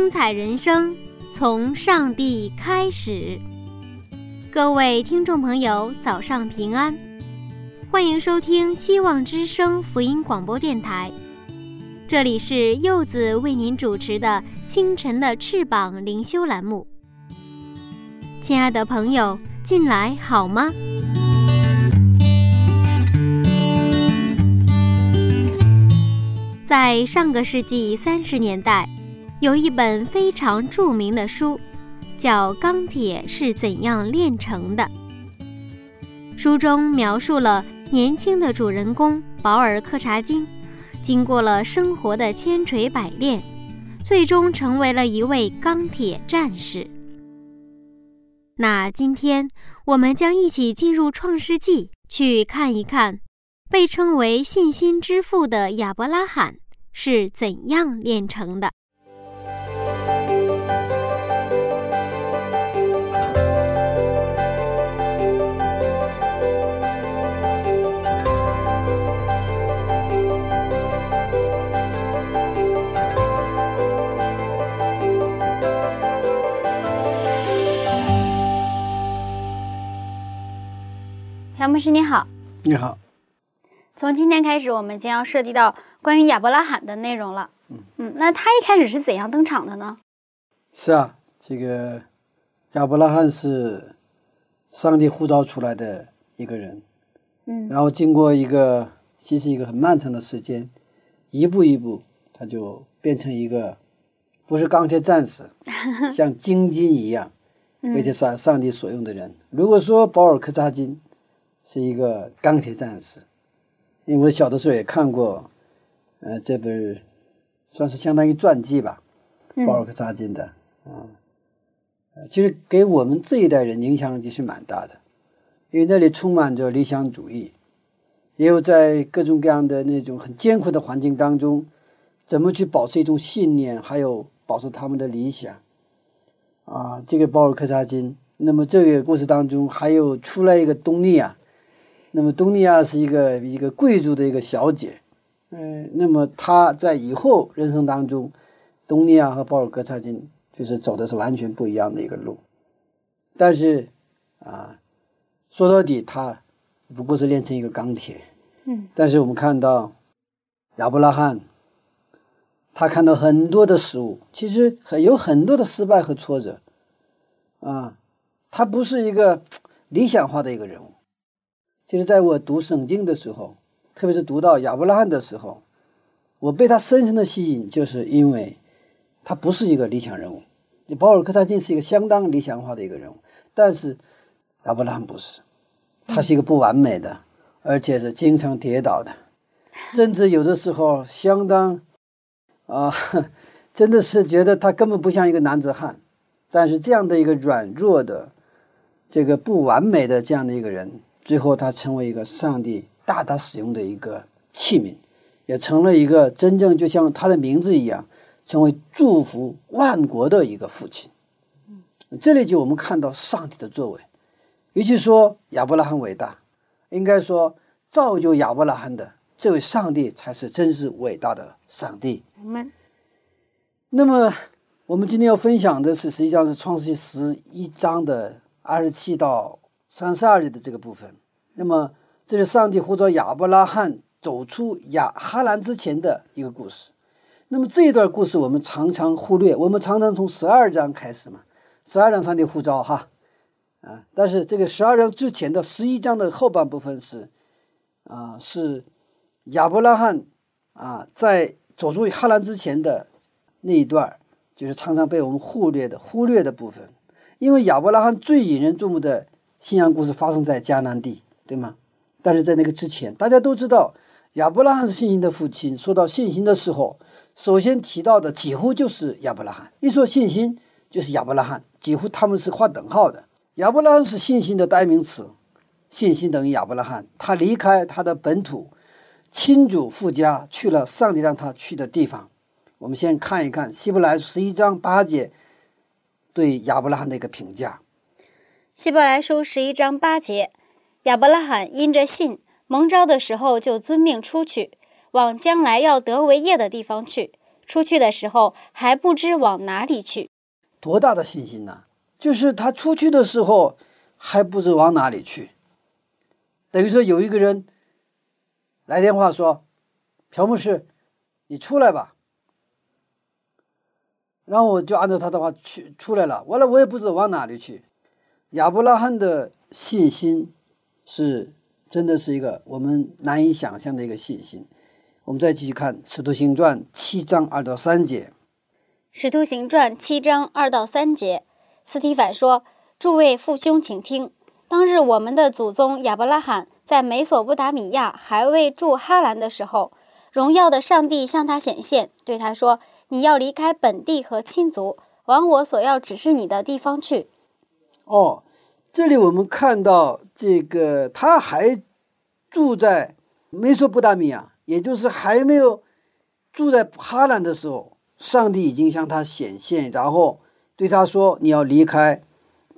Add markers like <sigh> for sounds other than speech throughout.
精彩人生从上帝开始。各位听众朋友，早上平安，欢迎收听希望之声福音广播电台。这里是柚子为您主持的《清晨的翅膀》灵修栏目。亲爱的朋友，进来好吗？在上个世纪三十年代，有一本非常著名的书。叫《钢铁是怎样炼成的》。书中描述了年轻的主人公保尔·柯察金，经过了生活的千锤百炼，最终成为了一位钢铁战士。那今天我们将一起进入《创世纪》，去看一看被称为信心之父的亚伯拉罕是怎样炼成的。杨牧师你好，你好。从今天开始，我们将要涉及到关于亚伯拉罕的内容了。嗯嗯，那他一开始是怎样登场的呢？是啊，这个亚伯拉罕是上帝呼召出来的一个人。嗯，然后经过一个其实一个很漫长的时间，一步一步，他就变成一个不是钢铁战士，<laughs> 像金金一样为这上上帝所用的人。如果说保尔柯察金。是一个钢铁战士，因为我小的时候也看过，呃，这本算是相当于传记吧，保尔·柯察金的啊，其实给我们这一代人影响就是蛮大的，因为那里充满着理想主义，也有在各种各样的那种很艰苦的环境当中，怎么去保持一种信念，还有保持他们的理想，啊，这个保尔·柯察金，那么这个故事当中还有出来一个东尼亚。那么，东尼亚是一个一个贵族的一个小姐，嗯，那么她在以后人生当中，东尼亚和保尔·柯察金就是走的是完全不一样的一个路，但是啊，说到底，他不过是炼成一个钢铁，嗯，但是我们看到亚伯拉罕，他看到很多的事物，其实很有很多的失败和挫折，啊，他不是一个理想化的一个人物。其实，在我读圣经的时候，特别是读到亚伯拉罕的时候，我被他深深的吸引，就是因为他不是一个理想人物。你保尔·柯察金是一个相当理想化的一个人物，但是亚伯拉罕不是，他是一个不完美的，而且是经常跌倒的，甚至有的时候相当啊，真的是觉得他根本不像一个男子汉。但是这样的一个软弱的、这个不完美的这样的一个人。最后，他成为一个上帝大大使用的一个器皿，也成了一个真正就像他的名字一样，成为祝福万国的一个父亲。这里就我们看到上帝的作为。与其说亚伯拉罕伟大，应该说造就亚伯拉罕的这位上帝才是真是伟大的上帝。那么，我们今天要分享的是，实际上是创世纪十一章的二十七到三十二节的这个部分。那么，这是上帝呼召亚伯拉罕走出亚哈兰之前的一个故事。那么这一段故事我们常常忽略，我们常常从十二章开始嘛，十二章上帝呼召哈，啊，但是这个十二章之前的十一章的后半部分是，啊，是亚伯拉罕啊在走出哈兰之前的那一段，就是常常被我们忽略的忽略的部分。因为亚伯拉罕最引人注目的信仰故事发生在迦南地，对吗？但是在那个之前，大家都知道亚伯拉罕是信心的父亲。说到信心的时候，首先提到的几乎就是亚伯拉罕。一说信心，就是亚伯拉罕，几乎他们是划等号的。亚伯拉罕是信心的代名词，信心等于亚伯拉罕。他离开他的本土，亲祖父家，去了上帝让他去的地方。我们先看一看希伯来十一章八节。对亚伯拉罕的一个评价，《希伯来书》十一章八节，亚伯拉罕因着信蒙召的时候，就遵命出去，往将来要得为业的地方去。出去的时候还不知往哪里去，多大的信心呢？就是他出去的时候还不知往哪里去，等于说有一个人来电话说：“朴牧师，你出来吧。”然后我就按照他的话去出来了，完了我也不知道往哪里去。亚伯拉罕的信心是真的是一个我们难以想象的一个信心。我们再继续看《使徒行传》七章二到三节，《使徒行传》七章二到三节，斯提凡说：“诸位父兄，请听，当日我们的祖宗亚伯拉罕在美索不达米亚还未住哈兰的时候，荣耀的上帝向他显现，对他说。”你要离开本地和亲族，往我所要指示你的地方去。哦，这里我们看到这个，他还住在美索不达米亚，也就是还没有住在哈兰的时候，上帝已经向他显现，然后对他说：“你要离开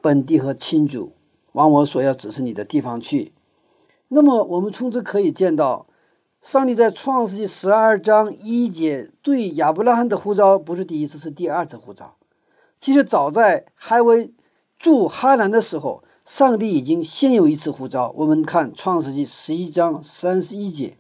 本地和亲族，往我所要指示你的地方去。”那么，我们从这可以见到。上帝在创世纪十二章一节对亚伯拉罕的呼召不是第一次，是第二次呼召。其实早在还未住哈兰的时候，上帝已经先有一次呼召。我们看创世纪十一章三十一节。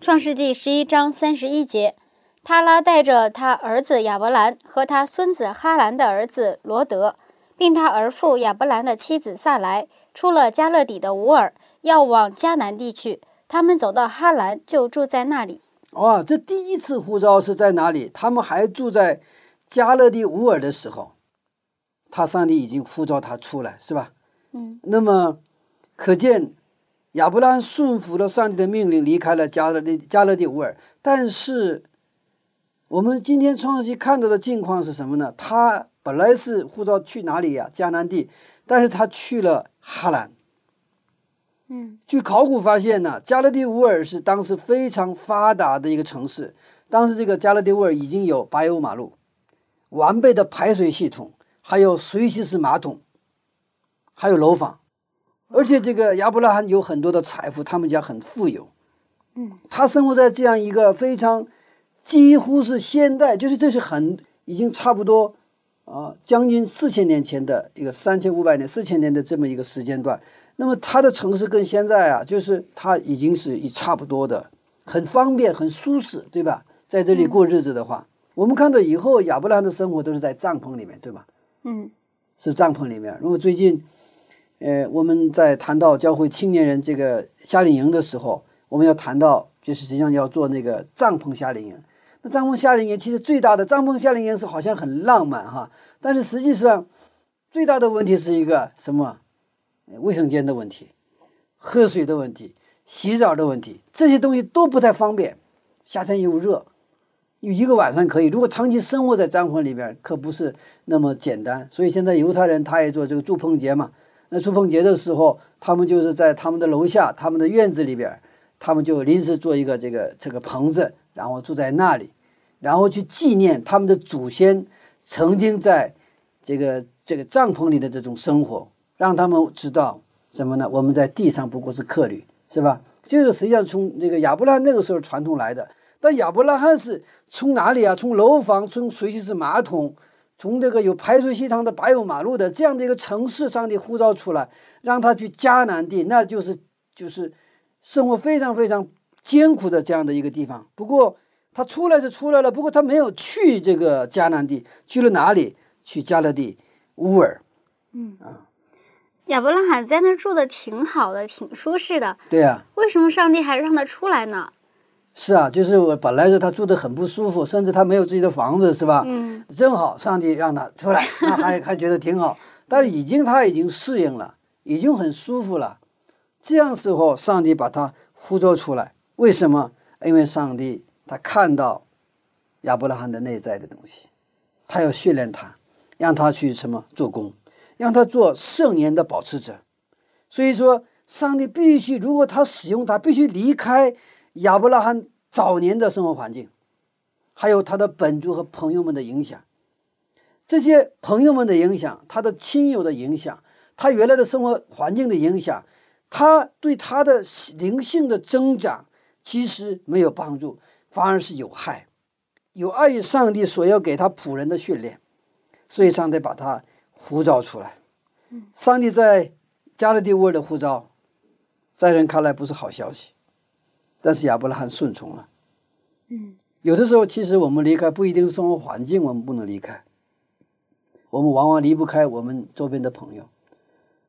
创世纪十一章三十一节，他拉带着他儿子亚伯兰和他孙子哈兰的儿子罗德，并他儿父亚伯兰的妻子萨莱，出了加勒底的乌尔，要往迦南地去。他们走到哈兰，就住在那里。哇，这第一次呼召是在哪里？他们还住在加勒底乌尔的时候，他上帝已经呼召他出来，是吧？嗯。那么，可见亚伯拉罕顺服了上帝的命令，离开了加勒底加勒底乌尔。但是，我们今天创世看到的境况是什么呢？他本来是呼召去哪里呀？迦南地，但是他去了哈兰。嗯，据考古发现呢，加勒底乌尔是当时非常发达的一个城市。当时这个加勒底乌尔已经有柏油马路、完备的排水系统，还有随行式马桶，还有楼房。而且这个亚伯拉罕有很多的财富，他们家很富有。嗯，他生活在这样一个非常几乎是现代，就是这是很已经差不多啊，将近四千年前的一个三千五百年、四千年的这么一个时间段。那么他的城市跟现在啊，就是他已经是一差不多的，很方便、很舒适，对吧？在这里过日子的话，我们看到以后亚伯拉罕的生活都是在帐篷里面，对吧？嗯，是帐篷里面。如果最近，呃，我们在谈到教会青年人这个夏令营的时候，我们要谈到，就是实际上要做那个帐篷夏令营。那帐篷夏令营其实最大的帐篷夏令营是好像很浪漫哈，但是实际上最大的问题是一个什么？卫生间的问题，喝水的问题，洗澡的问题，这些东西都不太方便。夏天又热，一个晚上可以，如果长期生活在帐篷里边，可不是那么简单。所以现在犹太人他也做这个祝棚节嘛。那祝棚节的时候，他们就是在他们的楼下、他们的院子里边，他们就临时做一个这个这个棚子，然后住在那里，然后去纪念他们的祖先曾经在这个这个帐篷里的这种生活。让他们知道什么呢？我们在地上不过是客旅，是吧？就是实际上从这个亚伯拉那个时候传统来的。但亚伯拉罕是从哪里啊？从楼房，从水洗式马桶，从这个有排水系统的柏油马路的这样的一个城市上帝呼召出来，让他去迦南地，那就是就是生活非常非常艰苦的这样的一个地方。不过他出来是出来了，不过他没有去这个迦南地，去了哪里？去加勒地乌尔。嗯啊。亚伯拉罕在那住的挺好的，挺舒适的。对呀。为什么上帝还让他出来呢？是啊，就是我本来是他住的很不舒服，甚至他没有自己的房子，是吧？嗯。正好上帝让他出来，那还还觉得挺好。但是已经他已经适应了，已经很舒服了。这样时候，上帝把他呼召出来，为什么？因为上帝他看到亚伯拉罕的内在的东西，他要训练他，让他去什么做工，让他做圣言的保持者。所以说，上帝必须，如果他使用他，必须离开亚伯拉罕早年的生活环境，还有他的本族和朋友们的影响。这些朋友们的影响，他的亲友的影响，他原来的生活环境的影响，他对他的灵性的增长其实没有帮助，反而是有害，有碍于上帝所要给他仆人的训练。所以上帝把他呼召出来。上帝在加勒底沃的呼召，在人看来不是好消息，但是亚伯拉罕顺从了。嗯，有的时候其实我们离开不一定是生活环境，我们不能离开。我们往往离不开我们周边的朋友，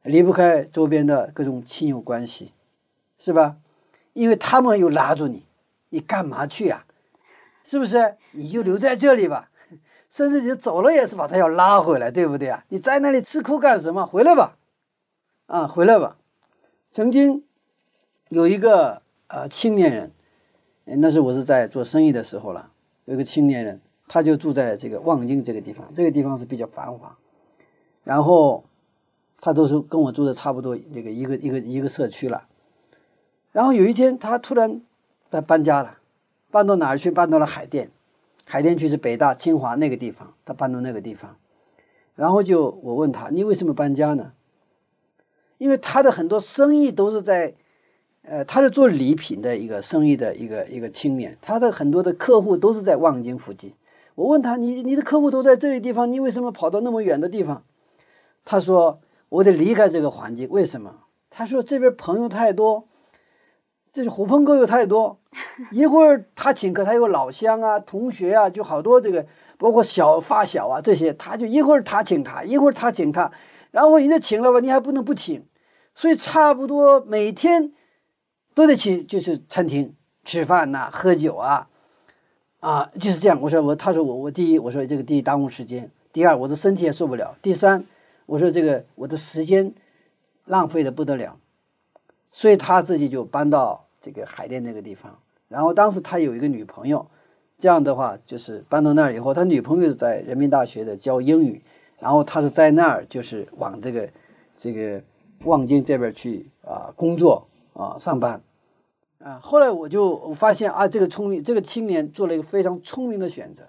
离不开周边的各种亲友关系，是吧？因为他们又拉住你，你干嘛去啊？是不是？你就留在这里吧，甚至你走了也是把他要拉回来，对不对啊？你在那里吃苦干什么？回来吧，啊，回来吧。曾经有一个呃青年人，那是我是在做生意的时候了，有一个青年人。他就住在这个望京这个地方，这个地方是比较繁华。然后他都是跟我住的差不多，这个一个一个一个社区了。然后有一天，他突然他搬家了，搬到哪儿去？搬到了海淀。海淀区是北大、清华那个地方，他搬到那个地方。然后就我问他：“你为什么搬家呢？”因为他的很多生意都是在，呃，他是做礼品的一个生意的一个一个青年，他的很多的客户都是在望京附近。我问他：“你你的客户都在这里地方，你为什么跑到那么远的地方？”他说：“我得离开这个环境。为什么？”他说：“这边朋友太多，这是狐朋狗友太多。一会儿他请客，他有老乡啊、同学啊，就好多这个，包括小发小啊这些，他就一会儿他请他，一会儿他请他，然后人家请了吧，你还不能不请，所以差不多每天都得起，就是餐厅吃饭呐、喝酒啊。”啊，就是这样。我说我，他说我，我第一，我说这个第一耽误时间；第二，我的身体也受不了；第三，我说这个我的时间浪费的不得了。所以他自己就搬到这个海淀那个地方。然后当时他有一个女朋友，这样的话就是搬到那儿以后，他女朋友在人民大学的教英语，然后他是在那儿就是往这个这个望京这边去啊工作啊上班。啊，后来我就发现啊，这个聪明，这个青年做了一个非常聪明的选择，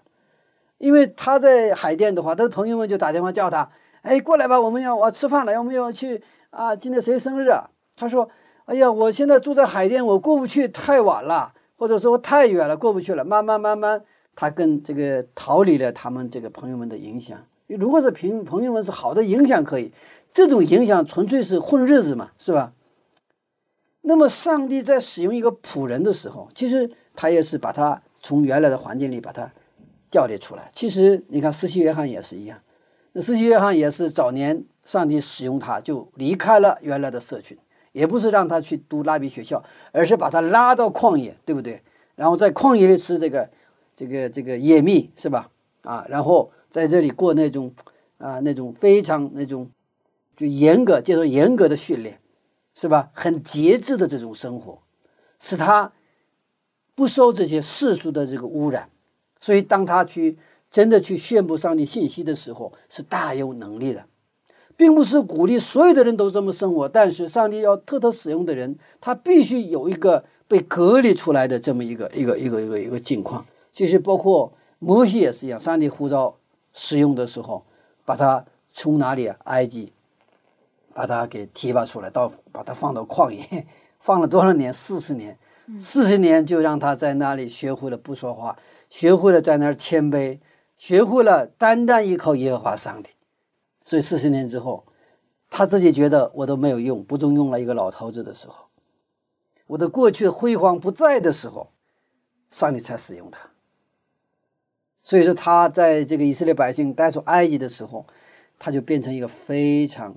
因为他在海淀的话，他的朋友们就打电话叫他，哎，过来吧，我们要我吃饭了，我们要去啊，今天谁生日啊？他说，哎呀，我现在住在海淀，我过不去，太晚了，或者说太远了，过不去了。慢慢慢慢，他跟这个逃离了他们这个朋友们的影响。如果是朋朋友们是好的影响可以，这种影响纯粹是混日子嘛，是吧？那么，上帝在使用一个仆人的时候，其实他也是把他从原来的环境里把他调离出来。其实，你看，施洗约翰也是一样。那施洗约翰也是早年上帝使用他，就离开了原来的社群，也不是让他去读拉比学校，而是把他拉到旷野，对不对？然后在旷野里吃这个、这个、这个野蜜，是吧？啊，然后在这里过那种啊那种非常那种就严格接受严格的训练。是吧？很节制的这种生活，使他不受这些世俗的这个污染。所以，当他去真的去宣布上帝信息的时候，是大有能力的，并不是鼓励所有的人都这么生活。但是，上帝要特特使用的人，他必须有一个被隔离出来的这么一个一个一个一个一个境况。其实，包括摩西也是一样，上帝呼召使用的时候，把他从哪里啊？埃及。把他给提拔出来，到把他放到旷野，<laughs> 放了多少年？四十年，四十年就让他在那里学会了不说话，学会了在那儿谦卑，学会了单单依靠耶和华上帝。所以四十年之后，他自己觉得我都没有用，不中用了一个老头子的时候，我的过去的辉煌不在的时候，上帝才使用他。所以说他在这个以色列百姓带出埃及的时候，他就变成一个非常。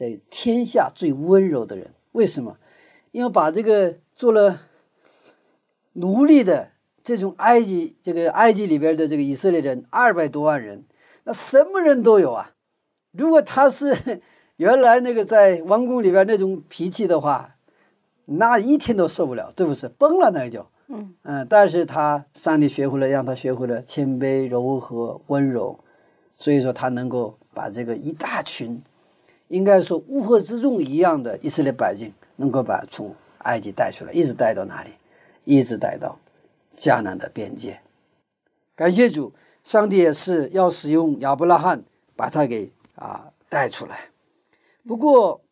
在天下最温柔的人，为什么？因为把这个做了奴隶的这种埃及这个埃及里边的这个以色列人二百多万人，那什么人都有啊。如果他是原来那个在王宫里边那种脾气的话，那一天都受不了，对不是崩了那就。嗯嗯，但是他上帝学会了让他学会了谦卑、柔和、温柔，所以说他能够把这个一大群，应该说乌合之众一样的以色列百姓，能够把从埃及带出来，一直带到哪里？一直带到迦南的边界。感谢主，上帝也是要使用亚伯拉罕把他给啊带出来。不过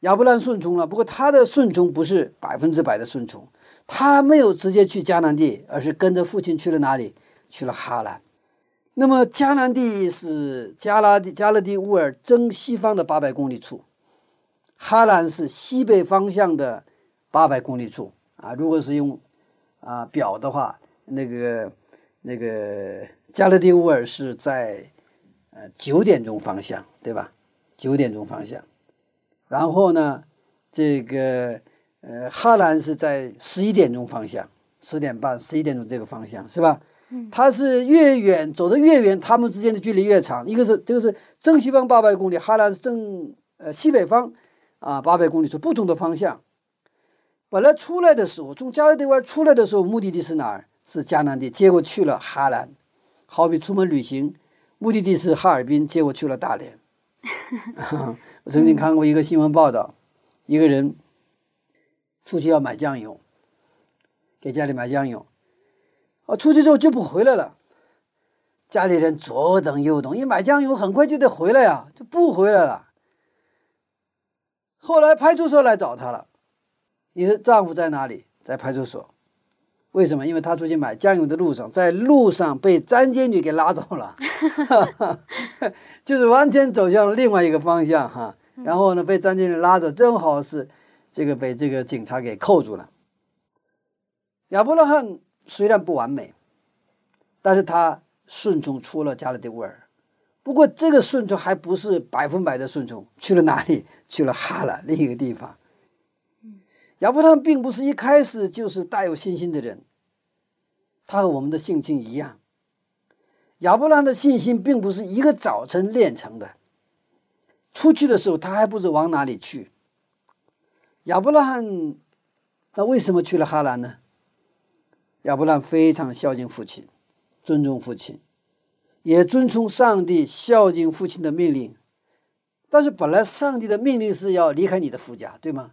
亚伯拉罕顺从了，不过他的顺从不是百分之百的顺从。他没有直接去迦南地，而是跟着父亲去了哪里？去了哈兰。那么迦南地是加拉地、加勒地乌尔正西方的八百公里处，哈兰是西北方向的八百公里处啊。如果是用啊表的话，那个那个加勒地乌尔是在呃九点钟方向，对吧？九点钟方向。然后呢，这个。呃，哈兰是在十一点钟方向，十点半、十一点钟这个方向是吧？他，是越远走得越远，它们之间的距离越长。一个是这个是正西方八百公里，哈兰是正呃西北方啊八百公里是不同的方向。本来出来的时候，从加勒底湾出来的时候，目的地是哪儿？是加南地，结果去了哈兰。好比出门旅行，目的地是哈尔滨，结果去了大连。<laughs> 我曾经看过一个新闻报道，一个人。出去要买酱油，给家里买酱油，啊，出去之后就不回来了。家里人左等右等，一买酱油很快就得回来呀，就不回来了。后来派出所来找他了，你的丈夫在哪里？在派出所。为什么？因为他出去买酱油的路上，在路上被张监女给拉走了 <laughs> <laughs> 就是完全走向了另外一个方向哈。然后呢，被张监女拉着，正好是。这个被这个警察给扣住了。亚伯拉罕虽然不完美，但是他顺从出了加勒底乌尔。不过这个顺从还不是百分百的顺从，去了哪里？去了哈兰另一个地方。亚伯拉罕并不是一开始就是带有信心的人，他和我们的性情一样。亚伯拉罕的信心并不是一个早晨练成的。出去的时候，他还不知往哪里去。亚伯拉罕，那为什么去了哈兰呢？亚伯兰非常孝敬父亲，尊重父亲，也遵从上帝孝敬父亲的命令。但是本来上帝的命令是要离开你的夫家，对吗？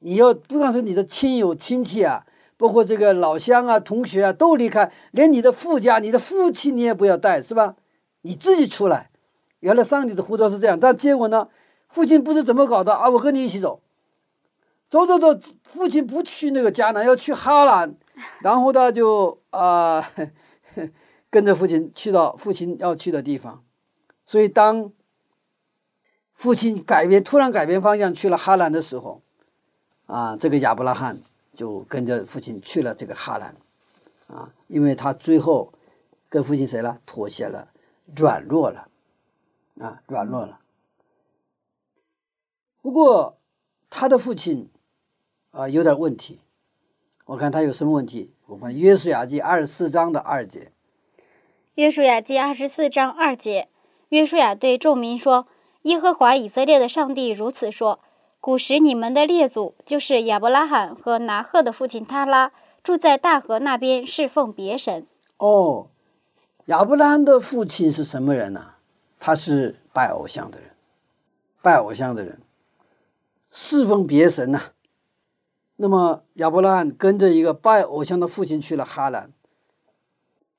你要不光是你的亲友亲戚啊，包括这个老乡啊、同学啊都离开，连你的父家、你的父亲你也不要带，是吧？你自己出来。原来上帝的护照是这样，但结果呢？父亲不知怎么搞的啊，我跟你一起走。走走走，父亲不去那个迦南，要去哈兰，<laughs> 然后他就啊跟着父亲去到父亲要去的地方。所以当父亲改变突然改变方向去了哈兰的时候，啊，这个亚伯拉罕就跟着父亲去了这个哈兰，啊，因为他最后跟父亲谁了？妥协了，软弱了，啊，软弱了。不过他的父亲。啊，有点问题。我看他有什么问题？我们《约书亚记》二十四章的二节，《约书亚记》二十四章二节，约书亚对众民说：“耶和华以色列的上帝如此说：古时你们的列祖，就是亚伯拉罕和拿赫的父亲他拉，住在大河那边，侍奉别神。”哦，亚伯拉罕的父亲是什么人呢？他是拜偶像的人，拜偶像的人，侍奉别神呐。那么亚伯拉罕跟着一个拜偶像的父亲去了哈兰。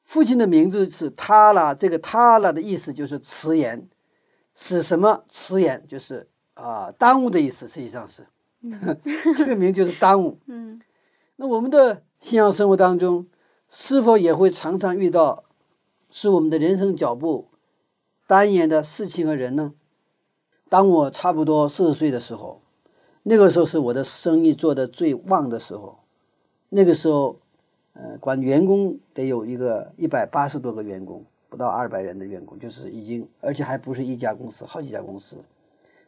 父亲的名字是他拉，这个他拉的意思就是迟延，使什么迟延？就是啊耽误的意思。实际上是，<laughs> 这个名就是耽误。嗯。那我们的信仰生活当中，是否也会常常遇到使我们的人生脚步单延的事情和人呢？当我差不多四十岁的时候。那个时候是我的生意做的最旺的时候，那个时候，呃，管员工得有一个一百八十多个员工，不到二百人的员工，就是已经，而且还不是一家公司，好几家公司，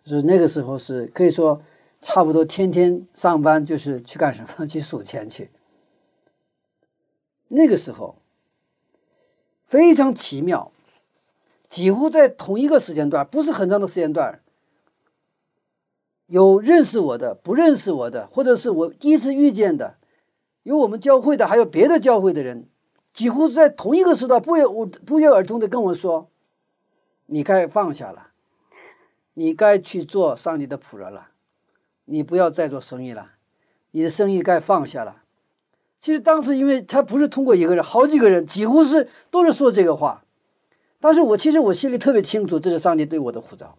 就是那个时候是可以说差不多天天上班，就是去干什么？<laughs> 去数钱去，那个时候非常奇妙，几乎在同一个时间段，不是很长的时间段，有认识我的，不认识我的，或者是我第一次遇见的，有我们教会的，还有别的教会的人，几乎在同一个时段，不约不约而同的跟我说：“你该放下了，你该去做上帝的仆人了，你不要再做生意了，你的生意该放下了。”其实当时，因为他不是通过一个人，好几个人，几乎是都是说这个话。但是我其实我心里特别清楚，这是上帝对我的呼召，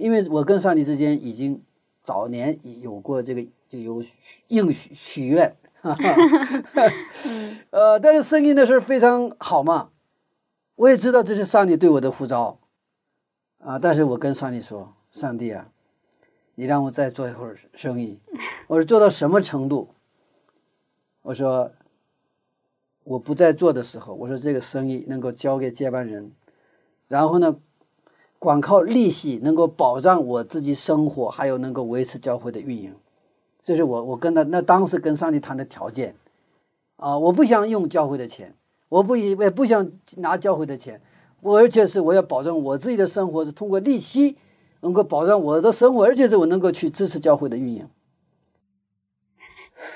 因为我跟上帝之间已经早年有过这个就有应许许愿，<laughs> 呃，但是生意的事非常好嘛，我也知道这是上帝对我的呼召，啊，但是我跟上帝说，上帝啊，你让我再做一会儿生意，我说做到什么程度？我说，我不在做的时候，我说这个生意能够交给接班人，然后呢，光靠利息能够保障我自己生活，还有能够维持教会的运营，这是我我跟他那当时跟上帝谈的条件，啊，我不想用教会的钱，我不以也不想拿教会的钱，我而且是我要保证我自己的生活是通过利息能够保障我的生活，而且是我能够去支持教会的运营。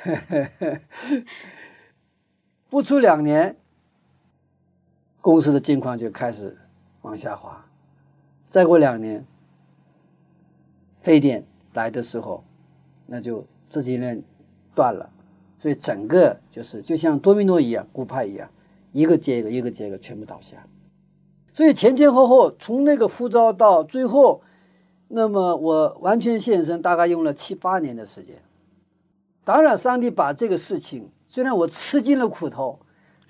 <laughs> 不出两年，公司的境况就开始往下滑。再过两年，非典来的时候，那就资金链断了，所以整个就是就像多米诺一样，骨牌一样，一个接一个，一个接一个，全部倒下。所以前前后后，从那个呼召到最后，那么我完全献身，大概用了七八年的时间。当然，上帝把这个事情，虽然我吃尽了苦头，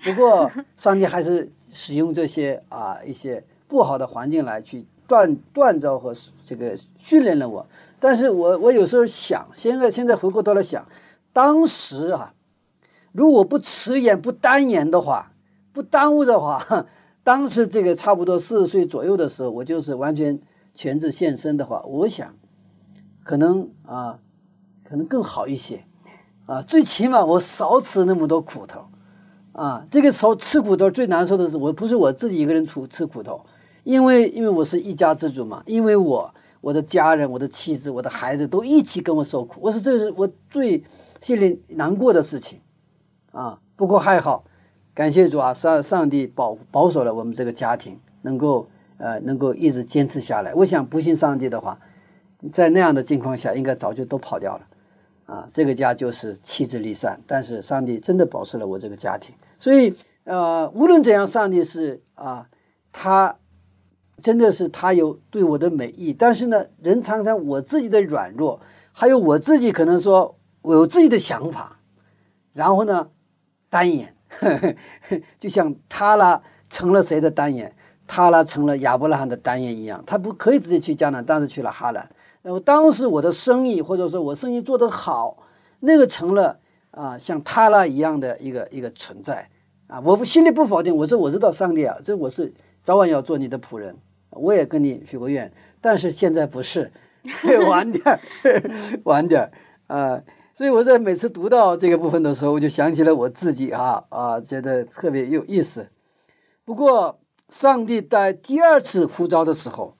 不过上帝还是使用这些啊一些不好的环境来去锻锻造和这个训练了我。但是我我有时候想，现在现在回过头来想，当时啊，如果不迟延不单延的话，不耽误的话，<laughs> 当时这个差不多四十岁左右的时候，我就是完全全职献身的话，我想可能啊，可能更好一些。啊，最起码我少吃那么多苦头，啊，这个时候吃苦头最难受的是，我不是我自己一个人出吃苦头，因为因为我是一家之主嘛，因为我我的家人、我的妻子、我的孩子都一起跟我受苦，我说这是我最心里难过的事情，啊，不过还好，感谢主啊，上上帝保保守了我们这个家庭，能够呃能够一直坚持下来。我想不信上帝的话，在那样的境况下，应该早就都跑掉了。啊，这个家就是妻子离散，但是上帝真的保持了我这个家庭，所以呃，无论怎样，上帝是啊，他真的是他有对我的美意，但是呢，人常常我自己的软弱，还有我自己可能说我有自己的想法，然后呢，单眼，<laughs> 就像他啦成了谁的单眼，他啦成了亚伯拉罕的单眼一样，他不可以直接去迦南，但是去了哈兰。那么当时我的生意，或者说我生意做得好，那个成了啊，像他那一样的一个一个存在啊。我不心里不否定，我说我知道上帝啊，这我是早晚要做你的仆人，我也跟你许过愿，但是现在不是，<laughs> 晚点儿，<laughs> 晚点儿啊。所以我在每次读到这个部分的时候，我就想起了我自己啊啊，觉得特别有意思。不过上帝在第二次呼召的时候。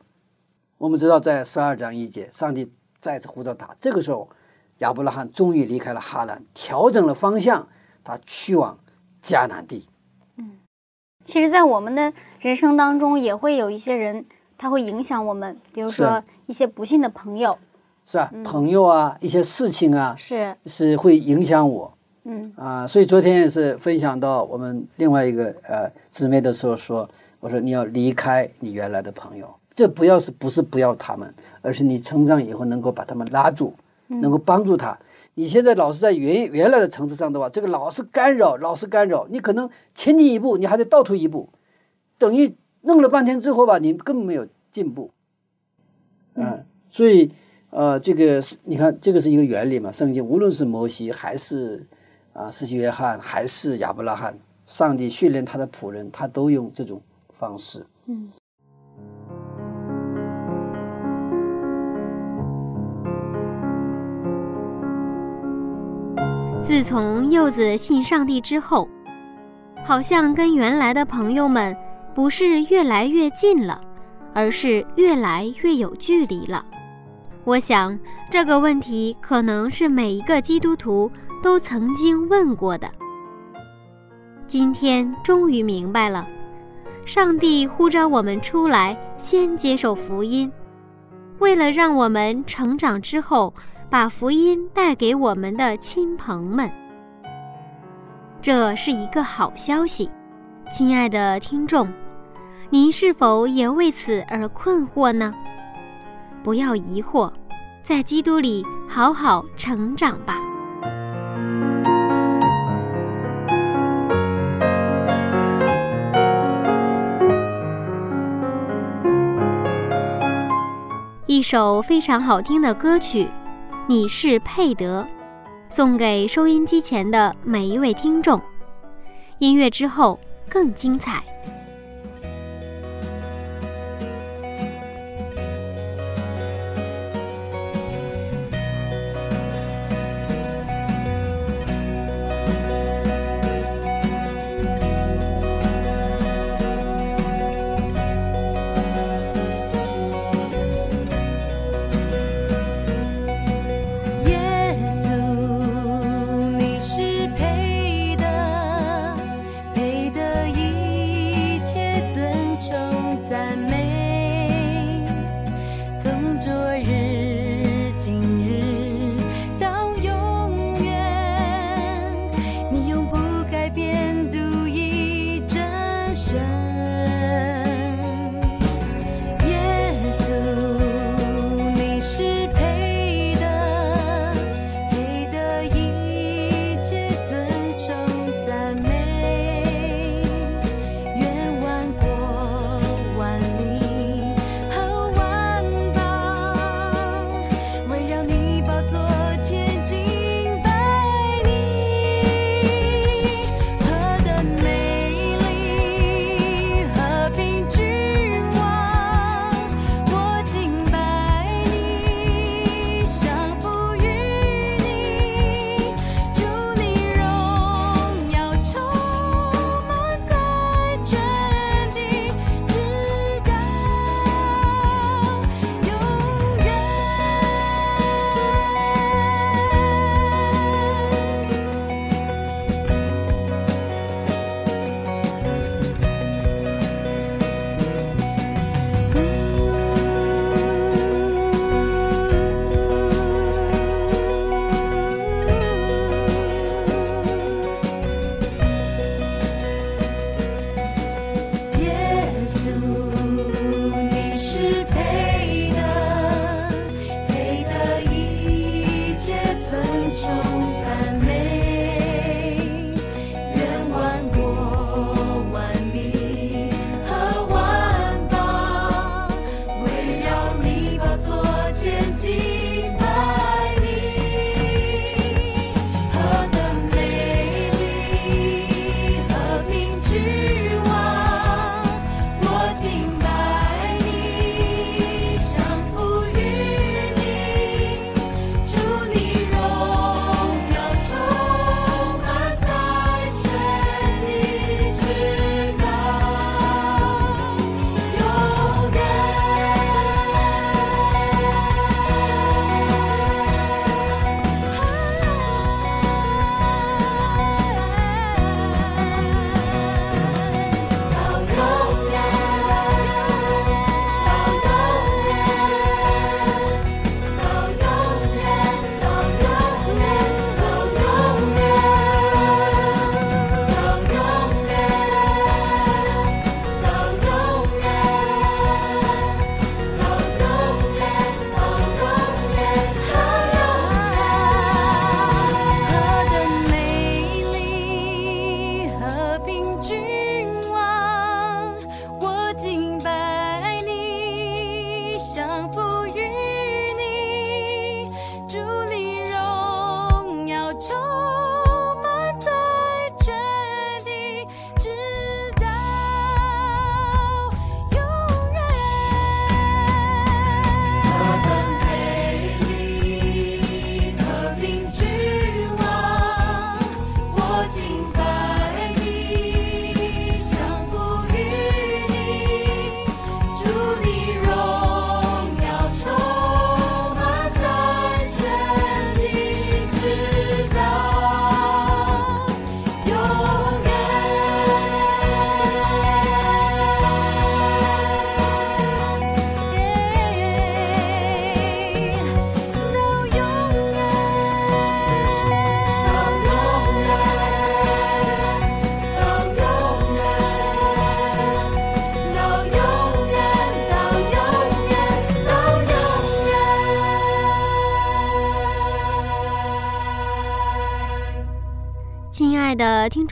我们知道，在十二章一节，上帝再次呼召他。这个时候，亚伯拉罕终于离开了哈兰，调整了方向，他去往迦南地。嗯，其实，在我们的人生当中，也会有一些人，他会影响我们，比如说一些不幸的朋友，是吧？朋友啊，一些事情啊，是是会影响我。嗯啊，所以昨天也是分享到我们另外一个呃姊妹的时候说，我说你要离开你原来的朋友。这不要是不是不要他们，而是你成长以后能够把他们拉住，能够帮助他。你现在老是在原原来的层次上的话，这个老是干扰，老是干扰，你可能前进一步，你还得倒退一步，等于弄了半天之后吧，你根本没有进步。嗯，所以呃，这个是你看，这个是一个原理嘛。圣经无论是摩西还是啊，施洗约翰还是亚伯拉罕，上帝训练他的仆人，他都用这种方式。嗯。自从柚子信上帝之后，好像跟原来的朋友们不是越来越近了，而是越来越有距离了。我想这个问题可能是每一个基督徒都曾经问过的。今天终于明白了，上帝呼召我们出来，先接受福音，为了让我们成长之后，把福音带给我们的亲朋们。这是一个好消息，亲爱的听众，您是否也为此而困惑呢？不要疑惑，在基督里好好成长吧。一首非常好听的歌曲，《你是佩德》。送给收音机前的每一位听众，音乐之后更精彩。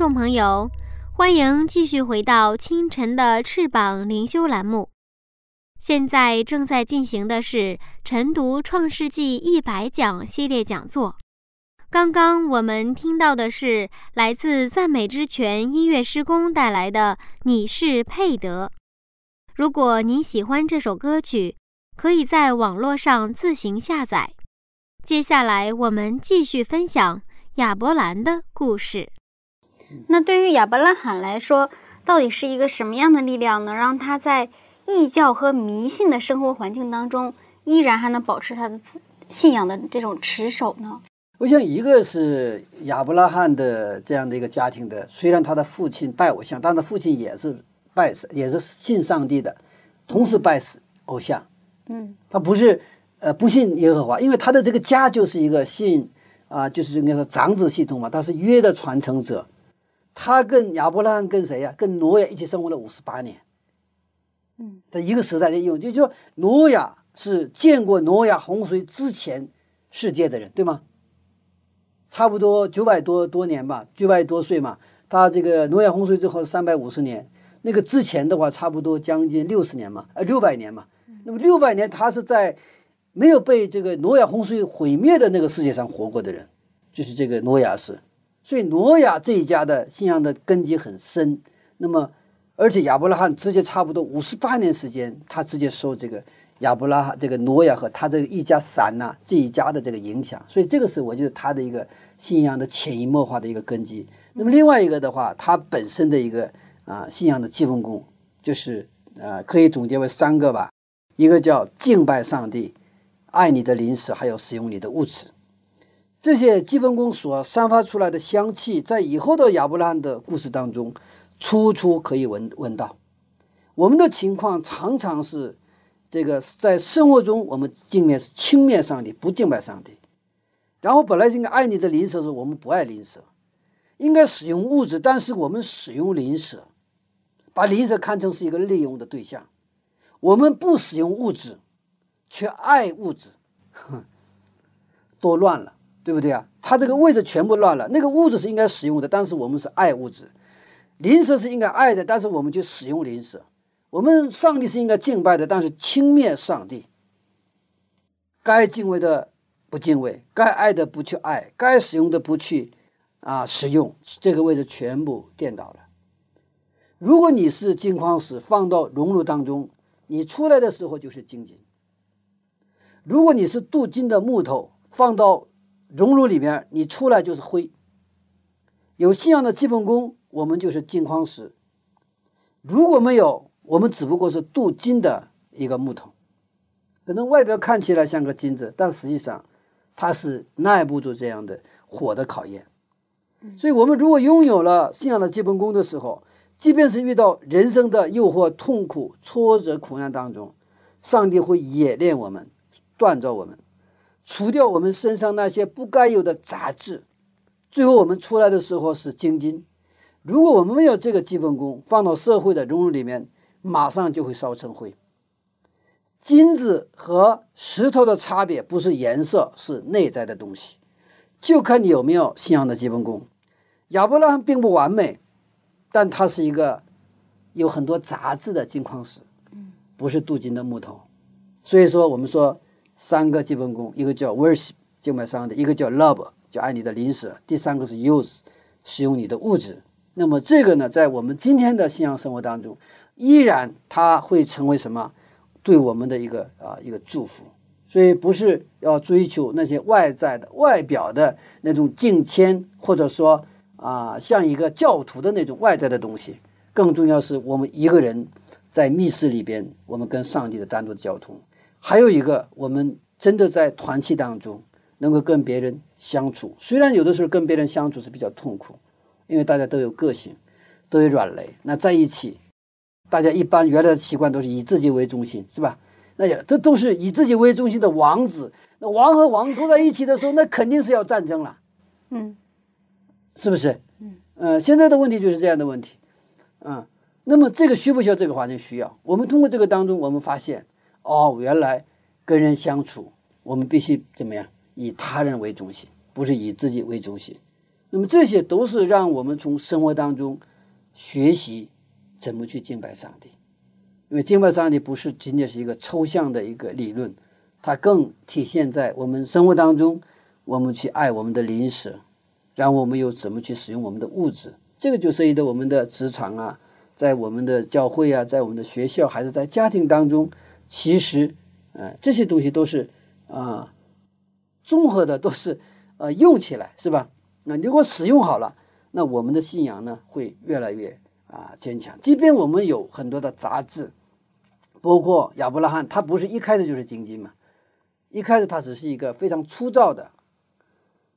众朋友，欢迎继续回到清晨的翅膀灵修栏目。现在正在进行的是晨读《创世纪一百讲》系列讲座。刚刚我们听到的是来自赞美之泉音乐施工带来的《你是配得》。如果您喜欢这首歌曲，可以在网络上自行下载。接下来，我们继续分享亚伯兰的故事。那对于亚伯拉罕来说，到底是一个什么样的力量，能让他在异教和迷信的生活环境当中，依然还能保持他的信仰的这种持守呢？我想，一个是亚伯拉罕的这样的一个家庭的，虽然他的父亲拜偶像，但他父亲也是拜，也是信上帝的，同时拜偶像。嗯，他不是，呃，不信耶和华，因为他的这个家就是一个信啊，就是应该说长子系统嘛，他是约的传承者。他跟亚伯拉罕跟谁呀？跟挪亚一起生活了五十八年。嗯，在一个时代的用，就就说挪亚是见过挪亚洪水之前世界的人，对吗？差不多九百多多年吧，九百多岁嘛。他这个挪亚洪水之后三百五十年，那个之前的话差不多将近六十年嘛，呃，六百年嘛。那么六百年，他是在没有被这个挪亚洪水毁灭的那个世界上活过的人，就是这个挪亚是。所以挪亚这一家的信仰的根基很深。那么，而且亚伯拉罕直接差不多五十八年时间，他直接受这个亚伯拉罕这个挪亚和他这个一家三呐这一家的这个影响。所以这个是我觉得他的一个信仰的潜移默化的一个根基。那么另外一个的话，他本身的一个啊信仰的基本功，就是呃可以总结为三个吧。一个叫敬拜上帝，爱你的灵食，还有使用你的物质，这些基本功所散发出来的香气，在以后的亚伯拉罕的故事当中，处处可以闻闻到。我们的情况常常是，这个在生活中我们敬面是轻蔑上帝，不敬拜上帝。然后本来应该爱你的灵舍的时候，我们不爱灵舍，应该使用物质，但是我们使用灵舍，把灵舍看成是一个利用的对象。我们不使用物质，却爱物质，哼 <laughs> 多乱了，对不对啊？他这个位置全部乱了。那个物质是应该使用的，但是我们是爱物质；灵舍是应该爱的，但是我们就使用灵舍。我们上帝是应该敬拜的，但是轻蔑上帝。该敬畏的不敬畏，该爱的不去爱，该使用的不去啊使用，这个位置全部颠倒了。如果你是金矿石放到熔炉当中。你出来的时候就是金金。如果你是镀金的木头放到熔炉里面，你出来就是灰。有信仰的基本功，我们就是金矿石；如果没有，我们只不过是镀金的一个木头，可能外表看起来像个金子，但实际上它是耐不住这样的火的考验。所以，我们如果拥有了信仰的基本功的时候，即便是遇到人生的诱惑、痛苦、挫折、苦难当中，上帝会冶炼我们、锻造我们，除掉我们身上那些不该有的杂质，最后我们出来的时候是精金。如果我们没有这个基本功，放到社会的熔炉里面，马上就会烧成灰。金子和石头的差别不是颜色，是内在的东西，就看你有没有信仰的基本功。亚伯拉罕并不完美。但它是一个有很多杂质的金矿石，不是镀金的木头。所以说，我们说三个基本功，一个叫 worship 敬拜上帝，一个叫 love 就爱你的灵食，第三个是 use 使用你的物质。那么这个呢，在我们今天的信仰生活当中，依然它会成为什么？对我们的一个啊一个祝福。所以不是要追求那些外在的外表的那种敬谦，或者说。啊，像一个教徒的那种外在的东西，更重要是我们一个人在密室里边，我们跟上帝的单独的交通。还有一个，我们真的在团契当中能够跟别人相处。虽然有的时候跟别人相处是比较痛苦，因为大家都有个性，都有软肋。那在一起，大家一般原来的习惯都是以自己为中心，是吧？那也这都是以自己为中心的王子。那王和王都在一起的时候，那肯定是要战争了。嗯。是不是？嗯，呃，现在的问题就是这样的问题，嗯，那么这个需不需要这个环境？需要。我们通过这个当中，我们发现，哦，原来跟人相处，我们必须怎么样？以他人为中心，不是以自己为中心，那么这些都是让我们从生活当中学习怎么去敬拜上帝。因为敬拜上帝不是仅仅是一个抽象的一个理论，它更体现在我们生活当中，我们去爱我们的邻舍，然后我们又怎么去使用我们的物质。这个就涉及到我们的职场啊，在我们的教会啊，在我们的学校，还是在家庭当中，其实，呃，这些东西都是啊，综合的，都是呃用起来是吧？那如果使用好了，那我们的信仰呢会越来越啊坚强。即便我们有很多的杂质，包括亚伯拉罕，他不是一开始就是金金嘛，一开始他只是一个非常粗糙的，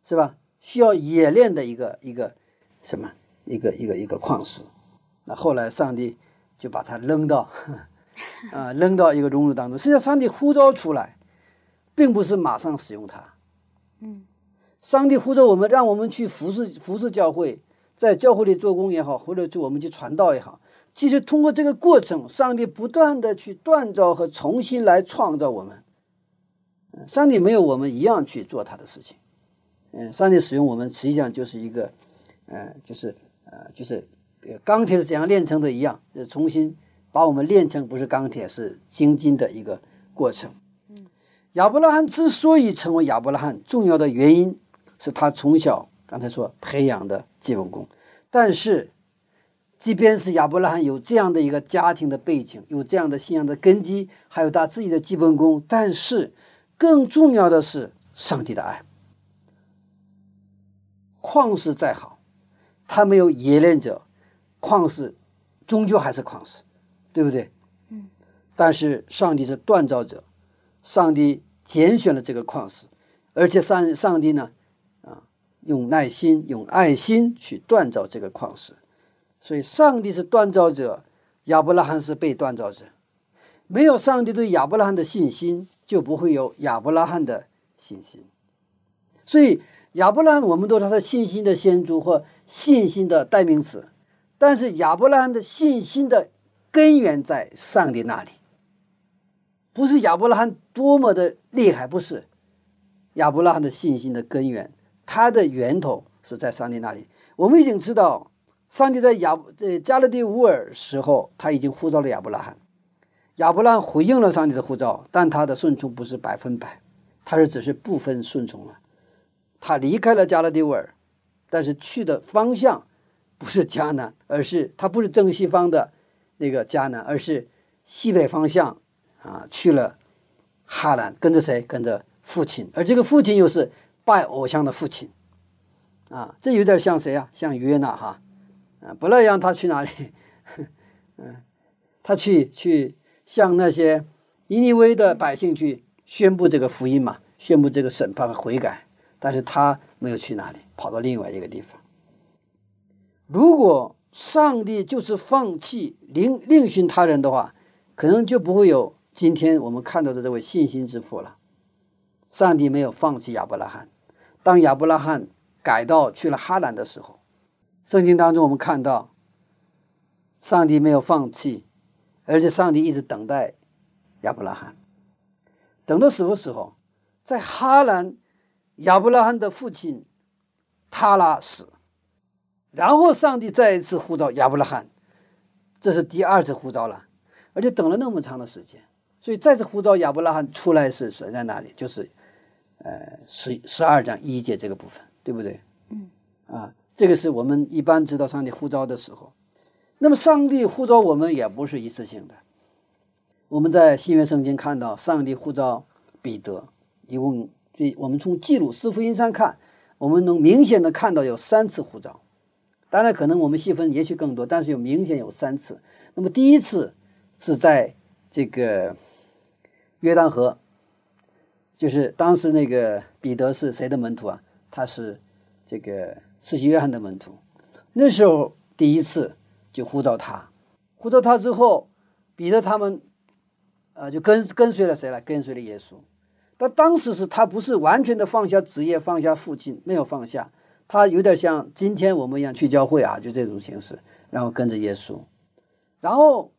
是吧？需要冶炼的一个一个什么一个一个一个矿石。那后来上帝就把他扔到 <laughs> 啊扔到一个熔炉当中。实际上，上帝呼召出来，并不是马上使用它，嗯。上帝呼召我们，让我们去服侍服侍教会，在教会里做工也好，或者去我们去传道也好。其实通过这个过程，上帝不断的去锻造和重新来创造我们。上帝没有我们一样去做他的事情。嗯，上帝使用我们，实际上就是一个，呃，就是呃，就是钢铁是怎样炼成的一样，重新把我们炼成不是钢铁，是精金的一个过程。嗯，亚伯拉罕之所以成为亚伯拉罕，重要的原因。是他从小刚才说培养的基本功，但是，即便是亚伯拉罕有这样的一个家庭的背景，有这样的信仰的根基，还有他自己的基本功，但是更重要的是上帝的爱。矿石再好，他没有冶炼者，矿石终究还是矿石，对不对？嗯。但是上帝是锻造者，上帝拣选了这个矿石，而且上上帝呢？啊用耐心、用爱心去锻造这个矿石，所以上帝是锻造者，亚伯拉罕是被锻造者。没有上帝对亚伯拉罕的信心，就不会有亚伯拉罕的信心。所以亚伯拉罕，我们都是他的信心的先祖或信心的代名词。但是亚伯拉罕的信心的根源在上帝那里，不是亚伯拉罕多么的厉害，不是亚伯拉罕的信心的根源。它的源头是在上帝那里。我们已经知道，上帝在亚呃加勒底乌尔时候，他已经呼召了亚伯拉罕。亚伯拉罕回应了上帝的呼召，但他的顺从不是百分百，他是只是部分顺从了。他离开了加勒底乌尔，但是去的方向不是迦南，而是他不是正西方的那个迦南，而是西北方向啊，去了哈兰，跟着谁？跟着父亲，而这个父亲又是。拜偶像的父亲，啊，这有点像谁啊？像约纳哈，啊，不那样他去哪里？<laughs> 嗯，他去去向那些尼尼微的百姓去宣布这个福音嘛，宣布这个审判和悔改。但是他没有去哪里，跑到另外一个地方。如果上帝就是放弃另另寻他人的话，可能就不会有今天我们看到的这位信心之父了。上帝没有放弃亚伯拉罕。当亚伯拉罕改道去了哈兰的时候，圣经当中我们看到，上帝没有放弃，而且上帝一直等待亚伯拉罕。等到什么时候？在哈兰，亚伯拉罕的父亲塔拉死，然后上帝再一次呼召亚伯拉罕，这是第二次呼召了，而且等了那么长的时间，所以再次呼召亚伯拉罕出来是谁在哪里？就是。呃，十十二章一节这个部分，对不对？嗯，啊，这个是我们一般知道上帝呼召的时候。那么，上帝呼召我们也不是一次性的。我们在新约圣经看到，上帝呼召彼得，一共，我们从记录四福音上看，我们能明显的看到有三次呼召。当然，可能我们细分也许更多，但是有明显有三次。那么，第一次是在这个约旦河。就是当时那个彼得是谁的门徒啊？他是这个世袭约翰的门徒。那时候第一次就呼召他，呼召他之后，彼得他们，呃，就跟跟随了谁了？跟随了耶稣。但当时是他不是完全的放下职业，放下父亲，没有放下。他有点像今天我们一样去教会啊，就这种形式，然后跟着耶稣。然后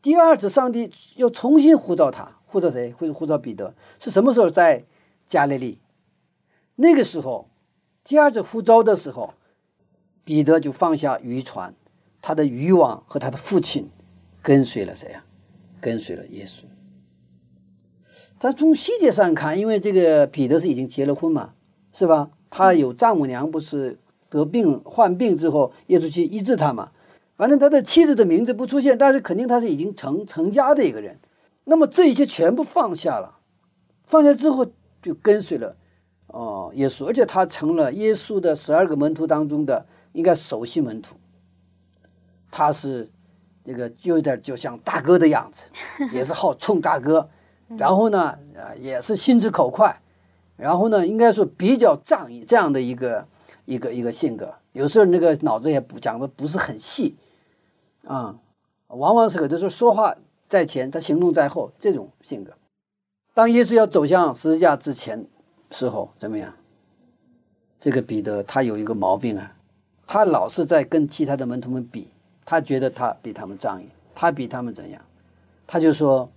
第二次上帝又重新呼召他。呼召谁？或者呼召彼得是什么时候在加利利？那个时候，第二次呼召的时候，彼得就放下渔船，他的渔网和他的父亲，跟随了谁呀？跟随了耶稣。咱从细节上看，因为这个彼得是已经结了婚嘛，是吧？他有丈母娘，不是得病患病之后，耶稣去医治他嘛。反正他的妻子的名字不出现，但是肯定他是已经成成家的一个人。那么这一切全部放下了，放下之后就跟随了哦耶稣，而且他成了耶稣的十二个门徒当中的应该首席门徒。他是这个就有点就像大哥的样子，也是好冲大哥。然后呢，啊，也是心直口快，然后呢，应该说比较仗义这样的一个一个一个性格。有时候那个脑子也不讲的不是很细，啊，往往是有的时候说话在前，他行动在后这种性格。当耶稣要走向十字架之前时候，怎么样？这个彼得他有一个毛病啊，他老是在跟其他的门徒们比，他觉得他比他们仗义，他比他们怎样，他就说。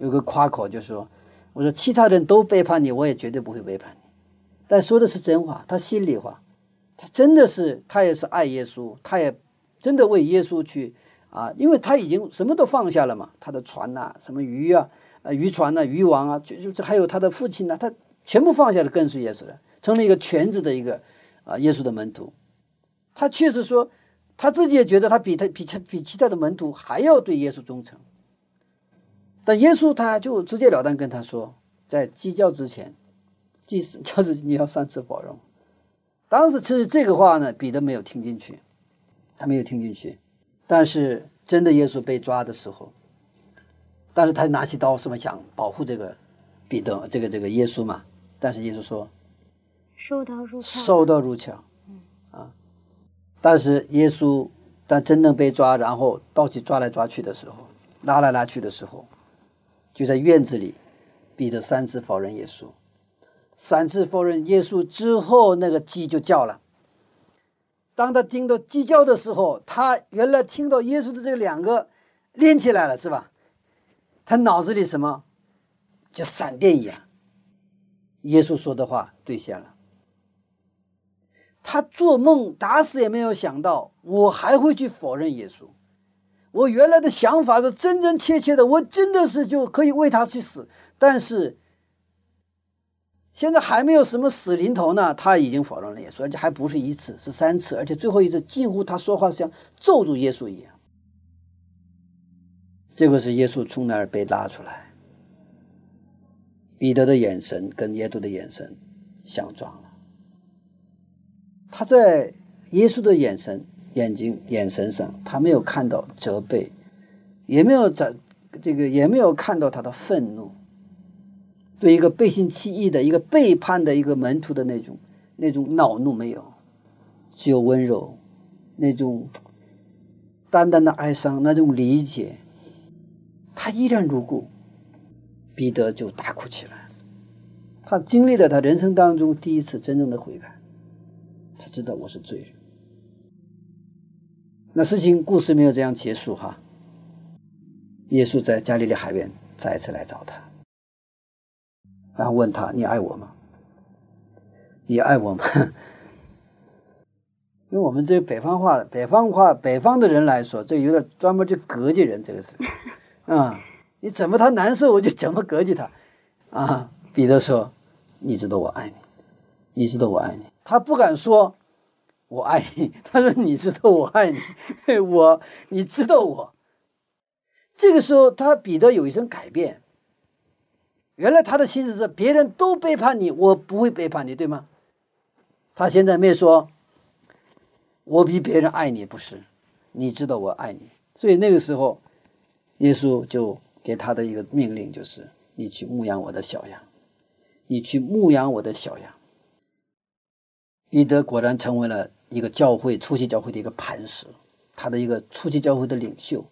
有个夸口就说：“我说其他人都背叛你，我也绝对不会背叛你。”但说的是真话，他心里话，他真的是他也是爱耶稣，他也真的为耶稣去啊，因为他已经什么都放下了嘛，他的船呐，什么鱼啊，呃，渔船呐，渔网啊，就就还有他的父亲呐，他全部放下了，跟随耶稣了，成了一个全职的一个啊耶稣的门徒。他确实说，他自己也觉得他比他比他比其他的门徒还要对耶稣忠诚。但耶稣他就直截了当跟他说，在鸡叫之前，祭 <laughs> 叫是你要三次否认。当时其实这个话呢，彼得没有听进去，他没有听进去。但是真的耶稣被抓的时候，但是他拿起刀是么想保护这个彼得，这个这个耶稣嘛。但是耶稣说，收刀入鞘，收刀入鞘。嗯啊，但是耶稣但真正被抓，然后到起抓来抓去的时候，拉来拉去的时候。就在院子里，彼得三次否认耶稣，三次否认耶稣之后，那个鸡就叫了。当他听到鸡叫的时候，他原来听到耶稣的这两个连起来了，是吧？他脑子里什么，就闪电一样，耶稣说的话兑现了。他做梦打死也没有想到，我还会去否认耶稣。我原来的想法是真真切切的，我真的是就可以为他去死，但是现在还没有什么死临头呢，他已经否认了耶稣，而且还不是一次，是三次，而且最后一次近乎他说话像咒住耶稣一样。这个是耶稣从那儿被拉出来，彼得的眼神跟耶稣的眼神相撞了，他在耶稣的眼神。眼睛、眼神上，他没有看到责备，也没有在，这个也没有看到他的愤怒，对一个背信弃义的一个背叛的一个门徒的那种那种恼怒没有，只有温柔，那种淡淡的哀伤，那种理解，他依然如故，彼得就大哭起来，他经历了他人生当中第一次真正的悔改，他知道我是罪人。那事情故事没有这样结束哈。耶稣在加利利海边再一次来找他，然后问他：“你爱我吗？你爱我吗？” <laughs> 因为我们这北方话，北方话，北方的人来说，这有点专门就膈应人，这个是 <laughs> 啊，你怎么他难受，我就怎么膈应他啊。彼得说：“你知道我爱你，你知道我爱你。”他不敢说。我爱你，<laughs> 他说：“你知道我爱你，<laughs> 我你知道我。”这个时候，他彼得有一声改变。原来他的心思是别人都背叛你，我不会背叛你，对吗？他现在没说，我比别人爱你，不是？你知道我爱你，所以那个时候，耶稣就给他的一个命令就是：你去牧养我的小羊，你去牧养我的小羊。彼得果然成为了。一个教会初期教会的一个磐石，他的一个初期教会的领袖。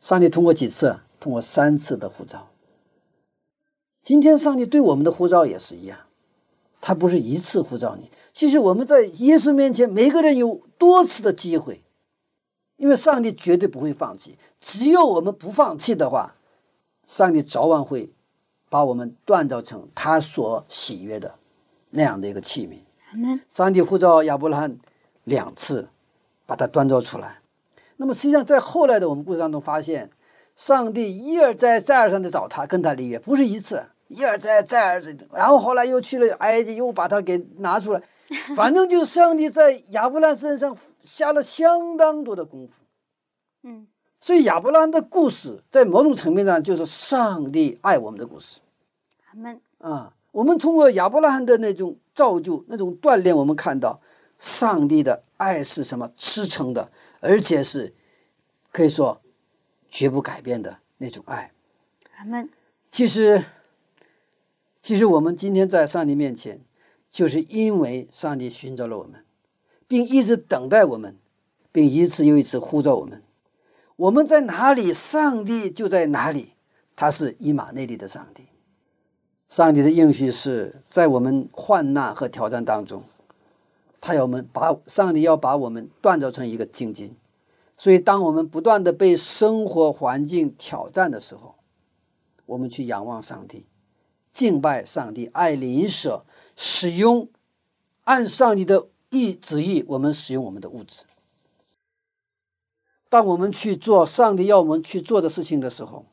上帝通过几次？通过三次的呼召。今天上帝对我们的呼召也是一样，他不是一次呼召你。其实我们在耶稣面前，每个人有多次的机会，因为上帝绝对不会放弃。只有我们不放弃的话，上帝早晚会把我们锻造成他所喜悦的那样的一个器皿。上帝呼召亚伯拉罕。两次，把它锻造出来。那么实际上，在后来的我们故事当中发现，上帝一而再、再而三的找他，跟他立约，不是一次，一而再、再而三。然后后来又去了埃及，又把他给拿出来。<laughs> 反正就是上帝在亚伯拉罕身上下了相当多的功夫。嗯，所以亚伯拉罕的故事在某种层面上就是上帝爱我们的故事。阿门。啊，我们通过亚伯拉罕的那种造就、那种锻炼，我们看到上帝的爱是什么支撑的。而且是可以说绝不改变的那种爱。阿门。其实，其实我们今天在上帝面前，就是因为上帝寻找了我们，并一直等待我们，并一次又一次呼召我们。我们在哪里，上帝就在哪里。他是以马内利的上帝。上帝的应许是在我们患难和挑战当中。他要我们把上帝要把我们锻造成一个精金，所以当我们不断的被生活环境挑战的时候，我们去仰望上帝，敬拜上帝，爱邻舍，使用按上帝的意旨意，我们使用我们的物质。当我们去做上帝要我们去做的事情的时候，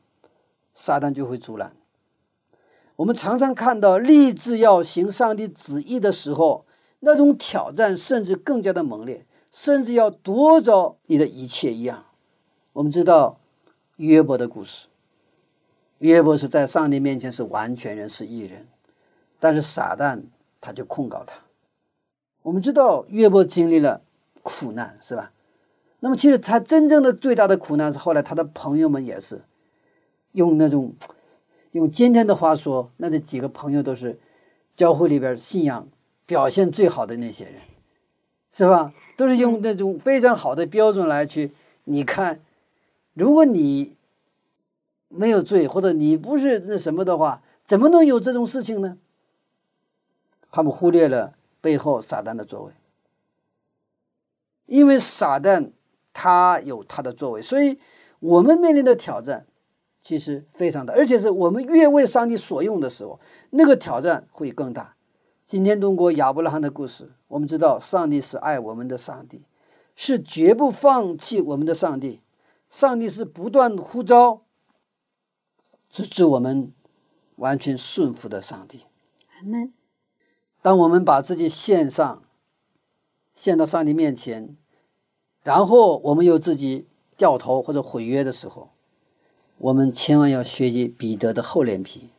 撒旦就会阻拦。我们常常看到立志要行上帝旨意的时候。那种挑战甚至更加的猛烈，甚至要夺走你的一切一样。我们知道约伯的故事，约伯是在上帝面前是完全人，是艺人，但是撒旦他就控告他。我们知道约伯经历了苦难，是吧？那么其实他真正的最大的苦难是后来他的朋友们也是用那种用今天的话说，那这几个朋友都是教会里边信仰。表现最好的那些人，是吧？都是用那种非常好的标准来去。你看，如果你没有罪，或者你不是那什么的话，怎么能有这种事情呢？他们忽略了背后撒旦的作为，因为撒旦他有他的作为，所以我们面临的挑战其实非常大，而且是我们越为上帝所用的时候，那个挑战会更大。今天通过亚伯拉罕的故事，我们知道上帝是爱我们的上帝，是绝不放弃我们的上帝。上帝是不断呼召，直至我们完全顺服的上帝。当我们把自己献上，献到上帝面前，然后我们又自己掉头或者毁约的时候，我们千万要学习彼得的厚脸皮。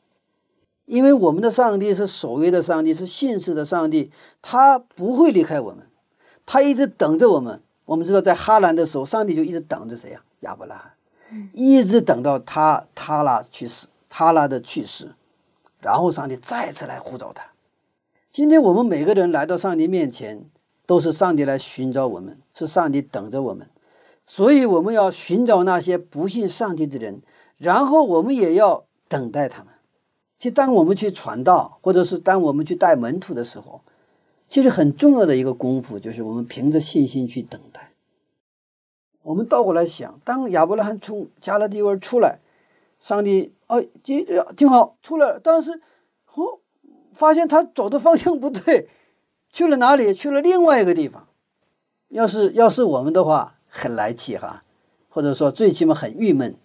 因为我们的上帝是守约的上帝，是信实的上帝，他不会离开我们，他一直等着我们。我们知道，在哈兰的时候，上帝就一直等着谁呀？亚伯拉罕，一直等到他他拉去世，他拉的去世，然后上帝再次来呼召他。今天我们每个人来到上帝面前，都是上帝来寻找我们，是上帝等着我们，所以我们要寻找那些不信上帝的人，然后我们也要等待他们。其实，当我们去传道，或者是当我们去带门徒的时候，其实很重要的一个功夫，就是我们凭着信心去等待。我们倒过来想，当亚伯拉罕从加勒底尔出来，上帝哦，这挺好，出来了，但是哦，发现他走的方向不对，去了哪里？去了另外一个地方。要是要是我们的话，很来气哈，或者说最起码很郁闷。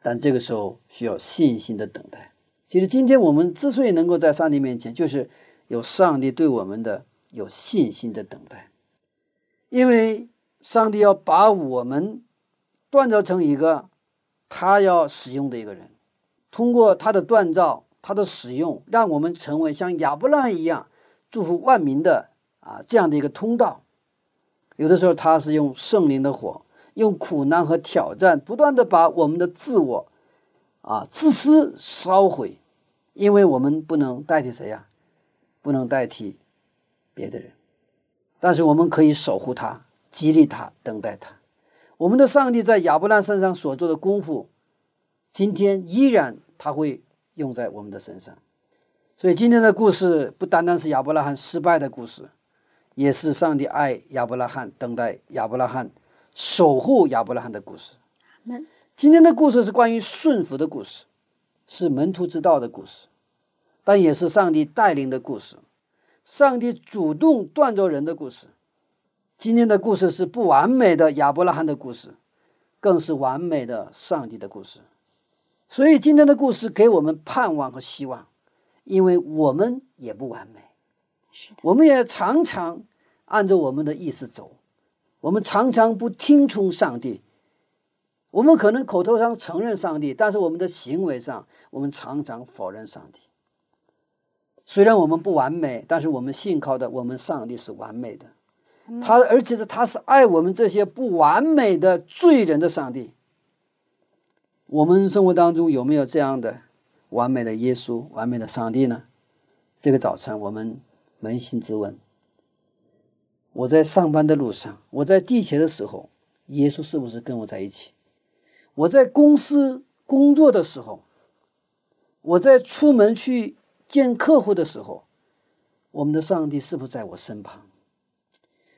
但这个时候需要信心的等待。其实今天我们之所以能够在上帝面前，就是有上帝对我们的有信心的等待，因为上帝要把我们锻造成一个他要使用的一个人，通过他的锻造、他的使用，让我们成为像亚伯拉一样祝福万民的啊这样的一个通道。有的时候他是用圣灵的火，用苦难和挑战，不断的把我们的自我啊自私烧毁。因为我们不能代替谁呀？不能代替别的人，但是我们可以守护他、激励他、等待他。我们的上帝在亚伯拉身上所做的功夫，今天依然他会用在我们的身上。所以今天的故事不单单是亚伯拉罕失败的故事，也是上帝爱亚伯拉罕、等待亚伯拉罕、守护亚伯拉罕的故事。今天的故事是关于顺服的故事。是门徒之道的故事，但也是上帝带领的故事，上帝主动锻造人的故事。今天的故事是不完美的亚伯拉罕的故事，更是完美的上帝的故事。所以今天的故事给我们盼望和希望，因为我们也不完美，是的，我们也常常按照我们的意思走，我们常常不听从上帝。我们可能口头上承认上帝，但是我们的行为上，我们常常否认上帝。虽然我们不完美，但是我们信靠的我们上帝是完美的，他而且是他是爱我们这些不完美的罪人的上帝。我们生活当中有没有这样的完美的耶稣、完美的上帝呢？这个早晨，我们扪心自问：我在上班的路上，我在地铁的时候，耶稣是不是跟我在一起？我在公司工作的时候，我在出门去见客户的时候，我们的上帝是不是在我身旁？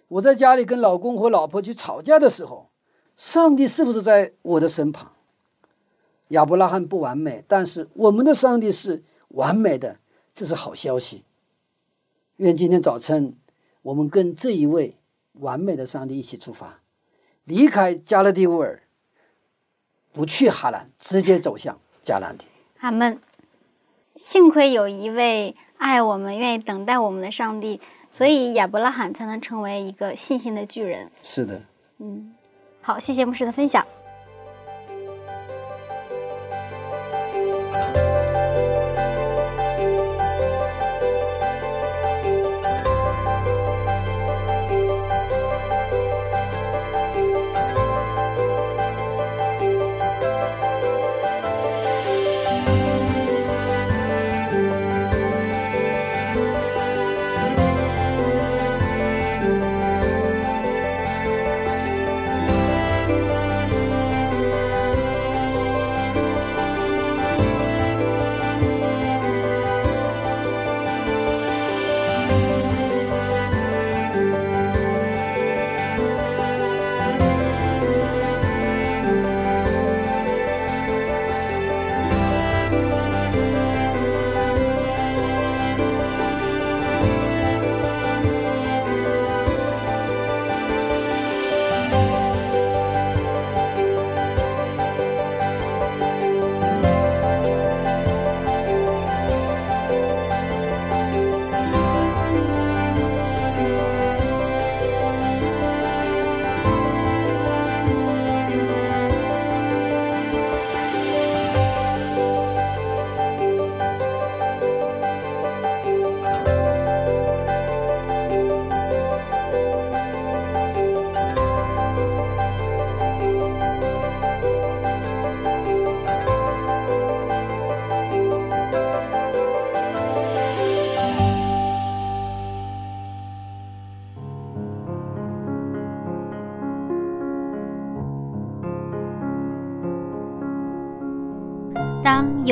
我在家里跟老公和老婆去吵架的时候，上帝是不是在我的身旁？亚伯拉罕不完美，但是我们的上帝是完美的，这是好消息。愿今天早晨我们跟这一位完美的上帝一起出发，离开加勒底乌尔，不去哈兰，直接走向迦南地。阿门。幸亏有一位爱我们、愿意等待我们的上帝，所以亚伯拉罕才能成为一个信心的巨人。是的，嗯，好，谢谢牧师的分享。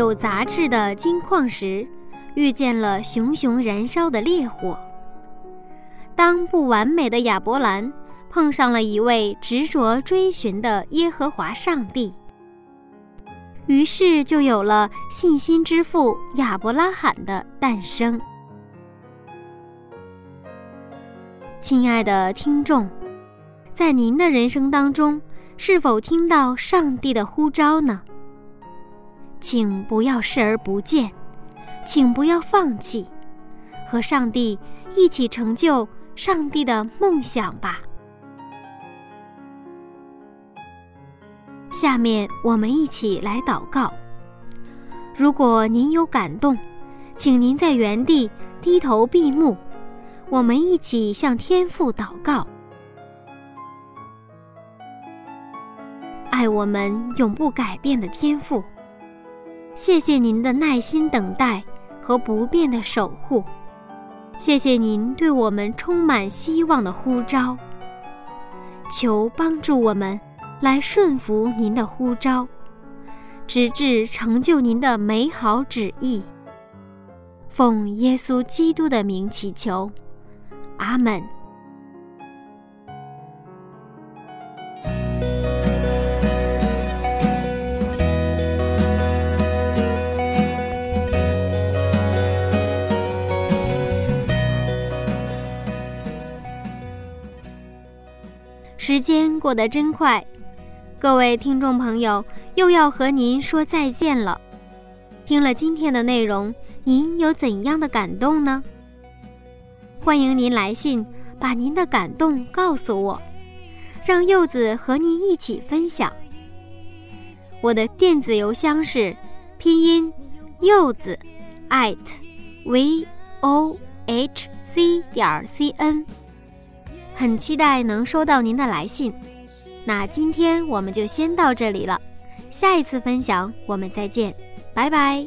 有杂质的金矿石遇见了熊熊燃烧的烈火，当不完美的亚伯兰碰上了一位执着追寻的耶和华上帝，于是就有了信心之父亚伯拉罕的诞生。亲爱的听众，在您的人生当中，是否听到上帝的呼召呢？请不要视而不见，请不要放弃，和上帝一起成就上帝的梦想吧。下面我们一起来祷告。如果您有感动，请您在原地低头闭目，我们一起向天父祷告。爱我们永不改变的天父。谢谢您的耐心等待和不变的守护，谢谢您对我们充满希望的呼召。求帮助我们来顺服您的呼召，直至成就您的美好旨意。奉耶稣基督的名祈求，阿门。时间过得真快，各位听众朋友又要和您说再见了。听了今天的内容，您有怎样的感动呢？欢迎您来信，把您的感动告诉我，让柚子和您一起分享。我的电子邮箱是拼音柚子 at v o h c 点 c n，很期待能收到您的来信。那今天我们就先到这里了，下一次分享我们再见，拜拜。